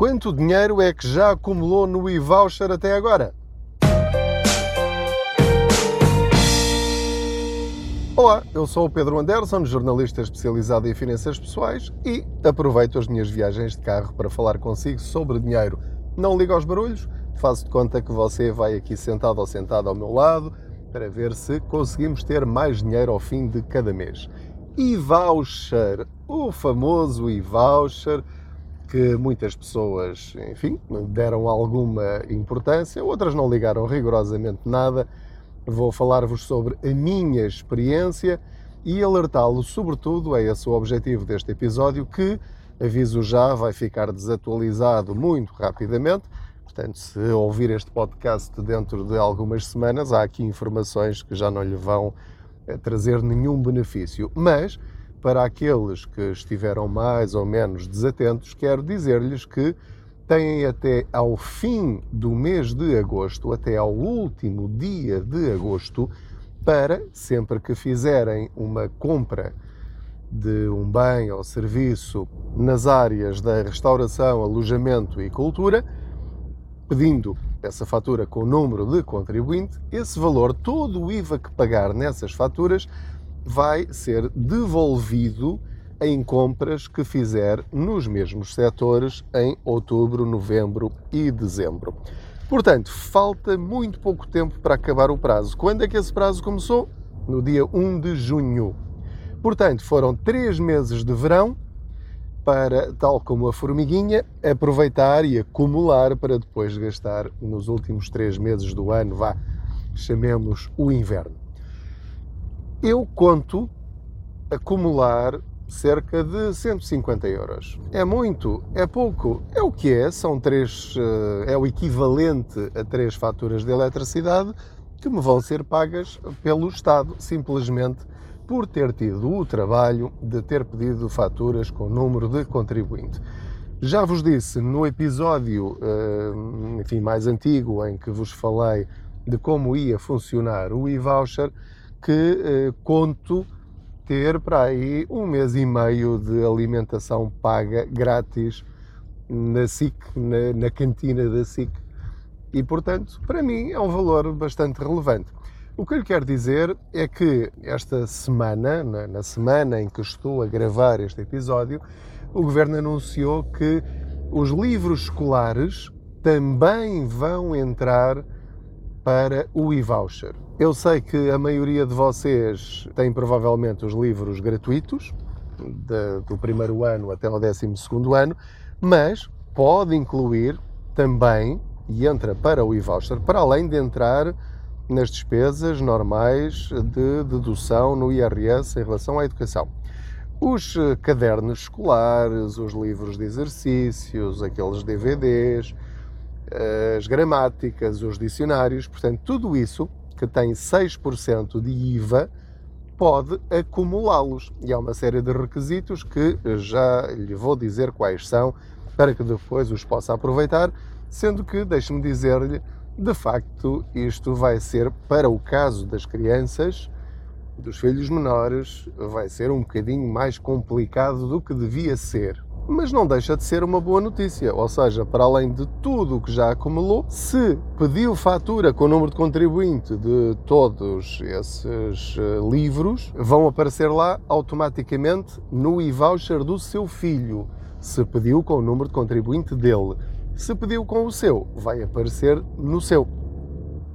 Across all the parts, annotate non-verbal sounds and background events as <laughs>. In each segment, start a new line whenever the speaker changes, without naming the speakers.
Quanto dinheiro é que já acumulou no e-voucher até agora? Olá, eu sou o Pedro Anderson, jornalista especializado em finanças pessoais e aproveito as minhas viagens de carro para falar consigo sobre dinheiro. Não liga aos barulhos, faço de conta que você vai aqui sentado ou sentado ao meu lado para ver se conseguimos ter mais dinheiro ao fim de cada mês. E-voucher, o famoso e-voucher que muitas pessoas, enfim, deram alguma importância, outras não ligaram rigorosamente nada Vou falar-vos sobre a minha experiência e alertá-lo, sobretudo, é esse o objetivo deste episódio, que, aviso já, vai ficar desatualizado muito rapidamente. Portanto, se ouvir este podcast dentro de algumas semanas, há aqui informações que já não lhe vão eh, trazer nenhum benefício. Mas, para aqueles que estiveram mais ou menos desatentos, quero dizer-lhes que têm até ao fim do mês de agosto, até ao último dia de agosto, para, sempre que fizerem uma compra de um bem ou serviço nas áreas da restauração, alojamento e cultura, pedindo essa fatura com o número de contribuinte, esse valor, todo o IVA que pagar nessas faturas, vai ser devolvido em compras que fizer nos mesmos setores em outubro, novembro e dezembro. Portanto, falta muito pouco tempo para acabar o prazo. Quando é que esse prazo começou? No dia 1 de junho. Portanto, foram três meses de verão para, tal como a formiguinha, aproveitar e acumular para depois gastar nos últimos três meses do ano, vá, chamemos o inverno. Eu conto acumular cerca de 150 euros. É muito? É pouco? É o que é, são três, eh, é o equivalente a três faturas de eletricidade que me vão ser pagas pelo Estado, simplesmente por ter tido o trabalho de ter pedido faturas com número de contribuinte. Já vos disse no episódio eh, enfim, mais antigo em que vos falei de como ia funcionar o e-voucher que eh, conto ter para aí um mês e meio de alimentação paga grátis na SIC, na, na cantina da SIC. E, portanto, para mim é um valor bastante relevante. O que eu lhe quero dizer é que esta semana, na semana em que estou a gravar este episódio, o Governo anunciou que os livros escolares também vão entrar para o e-voucher. Eu sei que a maioria de vocês tem provavelmente os livros gratuitos, de, do primeiro ano até o décimo segundo ano, mas pode incluir também, e entra para o e-voucher, para além de entrar nas despesas normais de dedução no IRS em relação à educação. Os eh, cadernos escolares, os livros de exercícios, aqueles DVDs, as gramáticas, os dicionários, portanto, tudo isso que tem 6% de IVA pode acumulá-los. E há uma série de requisitos que já lhe vou dizer quais são para que depois os possa aproveitar, sendo que, deixe-me dizer-lhe, de facto, isto vai ser, para o caso das crianças, dos filhos menores, vai ser um bocadinho mais complicado do que devia ser mas não deixa de ser uma boa notícia. Ou seja, para além de tudo o que já acumulou, se pediu fatura com o número de contribuinte de todos esses eh, livros, vão aparecer lá automaticamente no e-voucher do seu filho. Se pediu com o número de contribuinte dele. Se pediu com o seu, vai aparecer no seu.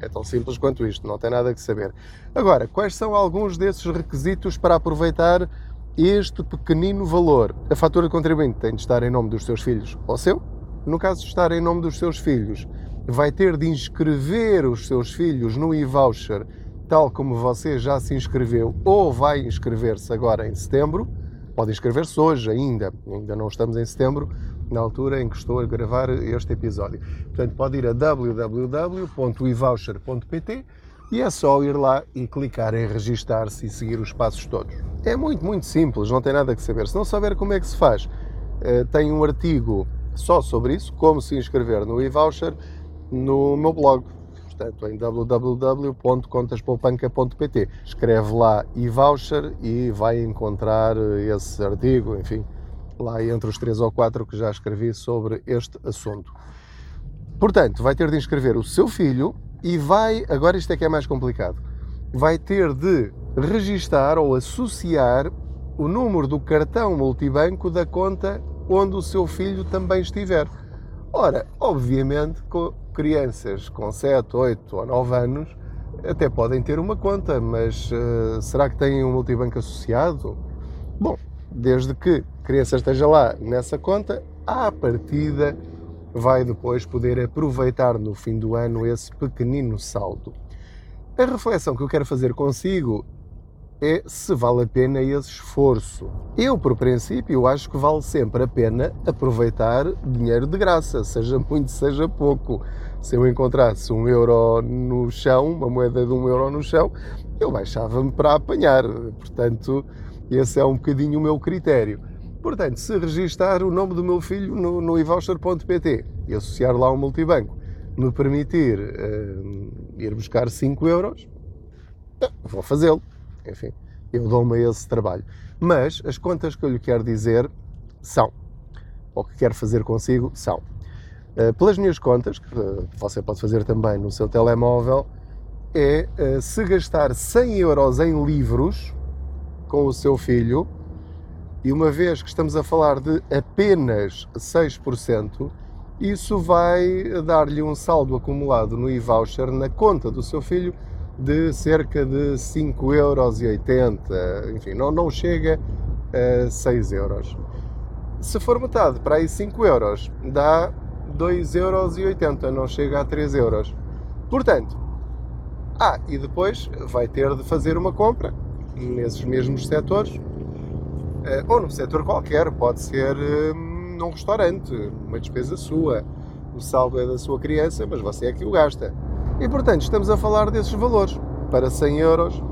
É tão simples quanto isto, não tem nada que saber. Agora, quais são alguns desses requisitos para aproveitar este pequenino valor. A fatura de contribuinte tem de estar em nome dos seus filhos ou seu. No caso de estar em nome dos seus filhos, vai ter de inscrever os seus filhos no e-voucher, tal como você já se inscreveu ou vai inscrever-se agora em setembro. Pode inscrever-se hoje ainda, ainda não estamos em setembro, na altura em que estou a gravar este episódio. Portanto, pode ir a www.evoucher.pt e é só ir lá e clicar em registar-se e seguir os passos todos. É muito, muito simples, não tem nada que saber. Se não saber como é que se faz, eh, tem um artigo só sobre isso, como se inscrever no e-voucher, no meu blog. Portanto, em www.contaspoupanca.pt. Escreve lá e-voucher e vai encontrar esse artigo, enfim, lá entre os três ou quatro que já escrevi sobre este assunto. Portanto, vai ter de inscrever o seu filho e vai, agora isto é que é mais complicado, vai ter de registar ou associar o número do cartão multibanco da conta onde o seu filho também estiver. Ora, obviamente, com crianças com 7, 8 ou 9 anos até podem ter uma conta, mas uh, será que têm um multibanco associado? Bom, desde que a criança esteja lá nessa conta, à partida vai depois poder aproveitar no fim do ano esse pequenino saldo. A reflexão que eu quero fazer consigo é se vale a pena esse esforço. Eu, por princípio, acho que vale sempre a pena aproveitar dinheiro de graça, seja muito, seja pouco. Se eu encontrasse um euro no chão, uma moeda de um euro no chão, eu baixava-me para apanhar. Portanto, esse é um bocadinho o meu critério. Portanto, se registar o nome do meu filho no, no e-voucher.pt e associar lá um multibanco, me permitir uh, ir buscar 5 euros, vou fazê-lo enfim, eu dou-me esse trabalho. Mas as contas que eu lhe quero dizer são, ou que quero fazer consigo, são. Uh, pelas minhas contas, que uh, você pode fazer também no seu telemóvel, é se gastar 100 euros em livros com o seu filho, e uma vez que estamos a falar de apenas 6%, isso vai dar-lhe um saldo acumulado no e-voucher na conta do seu filho de cerca de 5,80 euros, enfim, não, não chega a 6 euros. Se for metade, para aí 5 euros, dá 2,80 euros, não chega a 3 euros. Portanto, ah, e depois vai ter de fazer uma compra nesses mesmos setores, ou num setor qualquer, pode ser hum, num restaurante, uma despesa sua, o saldo é da sua criança, mas você é que o gasta. E portanto, estamos a falar desses valores. Para 100 euros,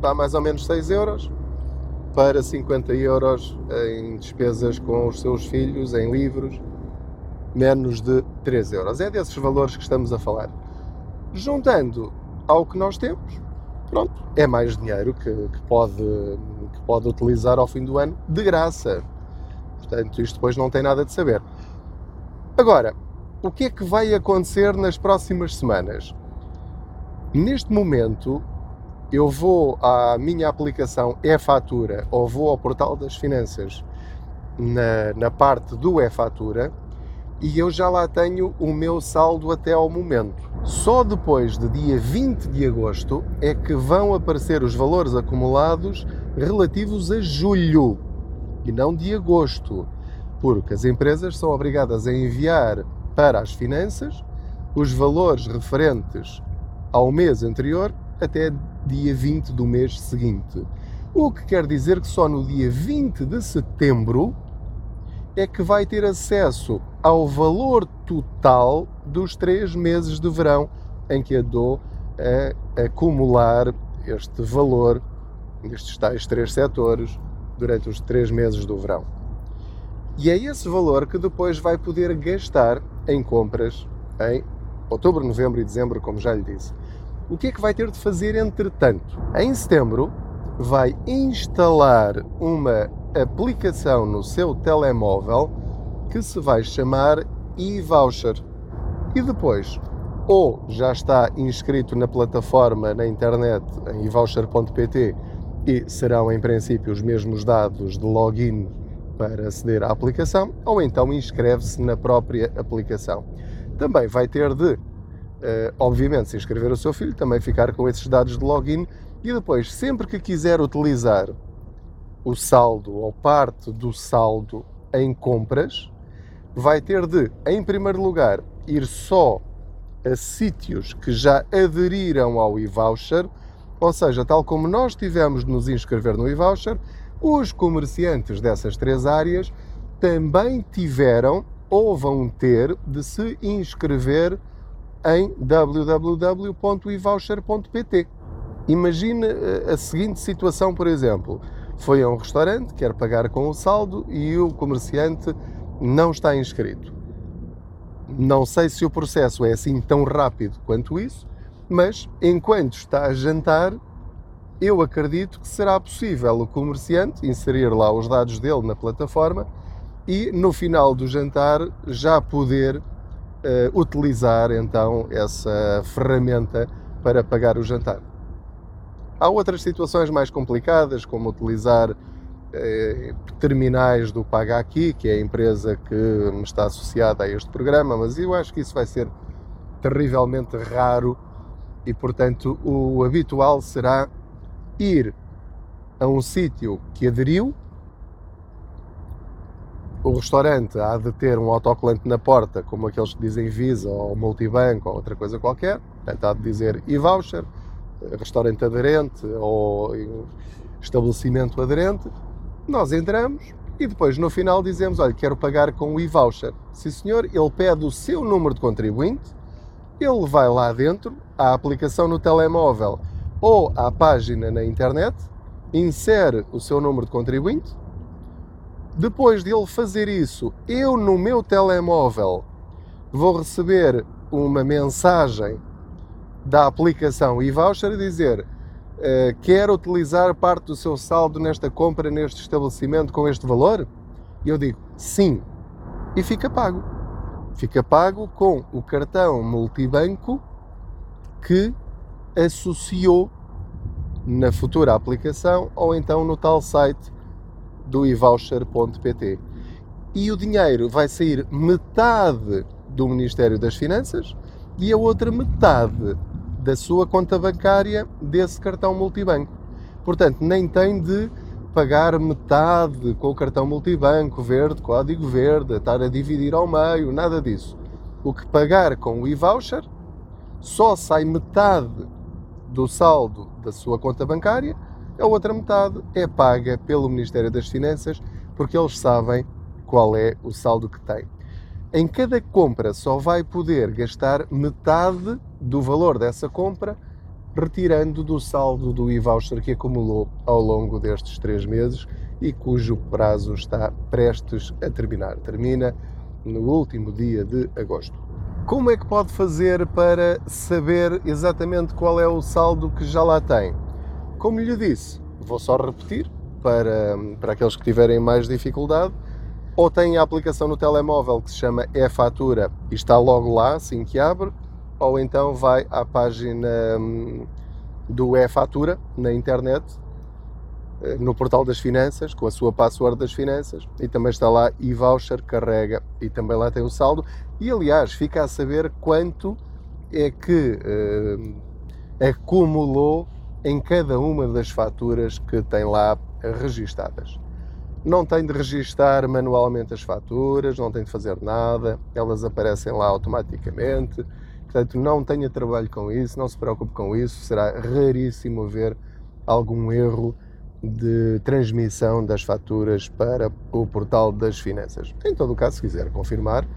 dá mais ou menos 6 euros. Para 50 euros em despesas com os seus filhos, em livros, menos de 3 euros. É desses valores que estamos a falar. Juntando ao que nós temos, pronto, é mais dinheiro que, que, pode, pode utilizar ao fim do ano de graça. Portanto, isto depois não tem nada de saber. Agora, o que é que vai acontecer nas próximas semanas? Neste momento, eu vou à minha aplicação e-fatura ou vou ao portal das finanças na, na parte do e-fatura e eu já lá tenho o meu saldo até ao momento. Só depois de dia 20 de agosto é que vão aparecer os valores acumulados relativos a julho e não de agosto, porque as empresas são obrigadas a enviar para as finanças os valores referentes ao mês anterior até dia 20 do mês seguinte. O que quer dizer que só no dia 20 de setembro é que vai ter acesso ao valor total dos três meses de verão em que andou a acumular este valor nestes tais três setores durante os três meses do verão. E é esse valor que depois vai poder gastar em compras em outubro, novembro e dezembro, como já lhe disse. O que é que vai ter de fazer entretanto? Em setembro, vai instalar uma aplicação no seu telemóvel que se vai chamar e-voucher. E depois, ou já está inscrito na plataforma na internet em e-voucher.pt e serão em princípio os mesmos dados de login para aceder à aplicação ou então inscreve-se na própria aplicação. Também vai ter de, eh, obviamente, se inscrever o seu filho, também ficar com esses dados de login e depois, sempre que quiser utilizar o saldo ou parte do saldo em compras, vai ter de, em primeiro lugar, ir só a sítios que já aderiram ao e-voucher, ou seja, tal como nós tivemos de nos inscrever no e-voucher, os comerciantes dessas três áreas também tiveram ou vão ter de se inscrever em www.evoucher.pt. Imagine eh, a seguinte situação, por exemplo: foi a um restaurante, quer pagar com o saldo e o comerciante não está inscrito. Não sei se o processo é assim tão rápido quanto isso, mas enquanto está a jantar, eu acredito que será possível o comerciante inserir lá os dados dele na plataforma e no final do jantar já poder uh, utilizar então essa ferramenta para pagar o jantar. Há outras situações mais complicadas, como utilizar eh, terminais do Paga Aqui, que é a empresa que me está associada a este programa, mas eu acho que isso vai ser terrivelmente raro e, portanto, o habitual será ir a um sítio que aderiu. O restaurante há de ter um autocolante na porta, como aqueles que dizem Visa ou Multibanco ou outra coisa qualquer, portanto há de dizer e-voucher, restaurante aderente ou estabelecimento aderente. Nós entramos e depois no final dizemos: Olha, quero pagar com o e-voucher. Sim, senhor, ele pede o seu número de contribuinte, ele vai lá dentro, à aplicação no telemóvel ou à página na internet, insere o seu número de contribuinte. Depois de ele fazer isso, eu no meu telemóvel vou receber uma mensagem da aplicação e-voucher a dizer uh, quer utilizar parte do seu saldo nesta compra, neste estabelecimento com este valor? E eu digo sim. E fica pago. Fica pago com o cartão multibanco que associou na futura aplicação ou então no tal site do eVoucher.pt. E o dinheiro vai sair metade do Ministério das Finanças e a outra metade da sua conta bancária desse cartão multibanco. Portanto, nem tem de pagar metade com o cartão multibanco verde, código verde, estar a dividir ao meio, nada disso. O que pagar com o e-voucher só sai metade do saldo da sua conta bancária, a outra metade é paga pelo Ministério das Finanças, porque eles sabem qual é o saldo que tem. Em cada compra só vai poder gastar metade do valor dessa compra, retirando do saldo do e-voucher que acumulou ao longo destes três meses e cujo prazo está prestes a terminar. Termina no último dia de agosto. Como é que pode fazer para saber exatamente qual é o saldo que já lá tem? Como lhe disse, vou só repetir para, para aqueles que tiverem mais dificuldade ou tem a aplicação no telemóvel que se chama e-fatura e está logo lá assim que abre, ou então vai à página hum, do e-fatura na internet, eh, no portal das finanças, com a sua password das finanças, e também está lá e-voucher, carrega e também lá tem o saldo. E aliás, fica a saber quanto é que eh, acumulou em cada uma das faturas que tem lá registadas não tem de registar manualmente as faturas, não tem de fazer nada, elas aparecem lá automaticamente. Portanto, não tenha trabalho com isso, não se preocupe com isso, será raríssimo haver algum erro de transmissão das faturas para o portal das finanças. Em todo o caso, se quiser confirmar,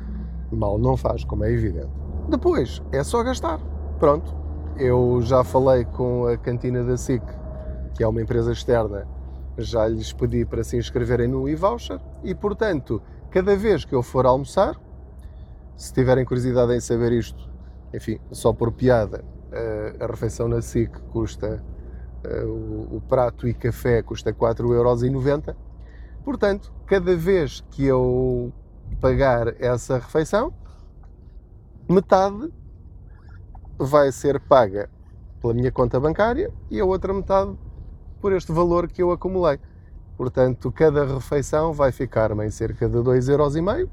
mal não faz, como é evidente. Depois, é só gastar. Pronto, eu já falei com a cantina da SIC, que é uma empresa externa já lhes pedi para se inscreverem no e-voucher e, portanto, cada vez que eu for almoçar, se tiverem curiosidade em saber isto, enfim, só por piada, eh, a refeição na SIC custa, eh, o prato e café custa 4,90€. Portanto, cada vez que eu pagar essa refeição, metade vai ser paga pela minha conta bancária e a outra metade por este valor que eu acumulei. Portanto, cada refeição vai ficar-me em cerca de 2,5€.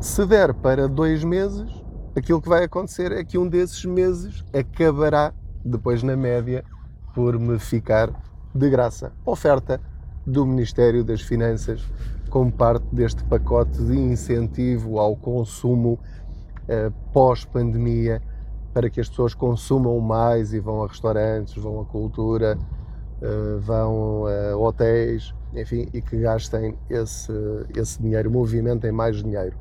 Se der para dois meses, aquilo que vai acontecer é que um desses meses acabará, depois na média, por me ficar de graça. Oferta do Ministério das Finanças como parte deste pacote de incentivo ao consumo eh, pós-pandemia para que as pessoas consumam mais e vão a restaurantes, vão à cultura, eh, vão a hotéis, enfim, e que gastem esse, esse dinheiro, movimentem mais dinheiro.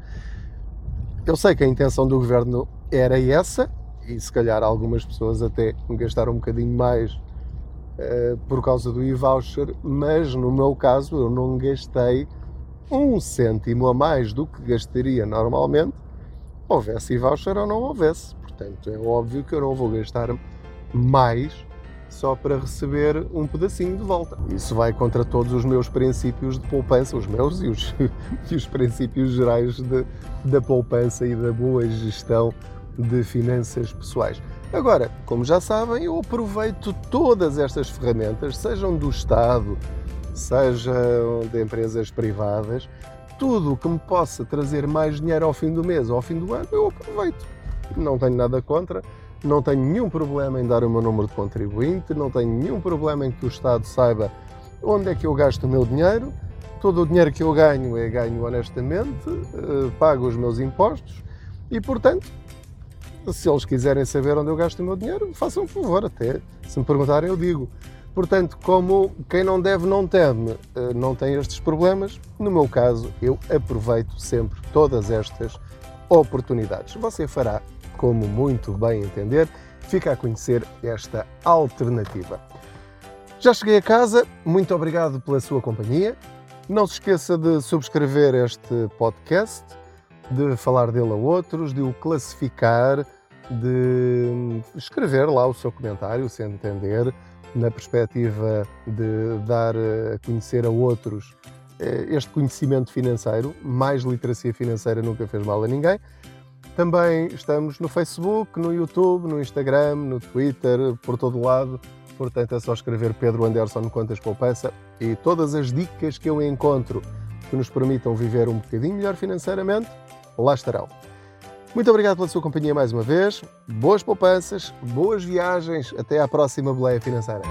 Eu sei que a intenção do governo era essa, e se calhar algumas pessoas até gastaram um bocadinho mais uh, por causa do e-voucher, mas no meu caso eu não gastei um cêntimo a mais do que gastaria normalmente, houvesse e-voucher ou não houvesse. Portanto, é óbvio que eu não vou gastar mais só para receber um pedacinho de volta. Isso vai contra todos os meus princípios de poupança, os meus e os, <laughs> e os princípios gerais de, da poupança e da boa gestão de finanças pessoais. Agora, como já sabem, eu aproveito todas estas ferramentas, sejam do Estado, sejam de empresas privadas, tudo o que me possa trazer mais dinheiro ao fim do mês ou ao fim do ano, eu aproveito. Não tenho nada contra não tenho nenhum problema em dar o meu número de contribuinte, não tenho nenhum problema em que o Estado saiba onde é que eu gasto o meu dinheiro. Todo o dinheiro que eu ganho é ganho honestamente, eh, pago os meus impostos e, portanto, se eles quiserem saber onde eu gasto o meu dinheiro, façam um favor, até se me perguntarem, eu digo. Portanto, como quem não deve não teme, eh, não tem estes problemas, no meu caso, eu aproveito sempre todas estas oportunidades. Você fará como muito bem entender, fica a conhecer esta alternativa. Já cheguei a casa, muito obrigado pela sua companhia. Não se esqueça de subscrever este podcast, de falar dele a outros, de o classificar, de escrever lá o seu comentário, se entender, na perspectiva de dar a conhecer a outros eh, este conhecimento financeiro. Mais literacia financeira nunca fez mal a ninguém. Também estamos no Facebook, no YouTube, no Instagram, no Twitter, por todo o lado. Portanto, é só escrever Pedro Anderson Contas Poupança e todas as dicas que eu encontro que nos permitam viver um bocadinho melhor financeiramente, lá estarão. Muito obrigado pela sua companhia mais uma vez. Boas poupanças, boas viagens. Até à próxima boleia financeira.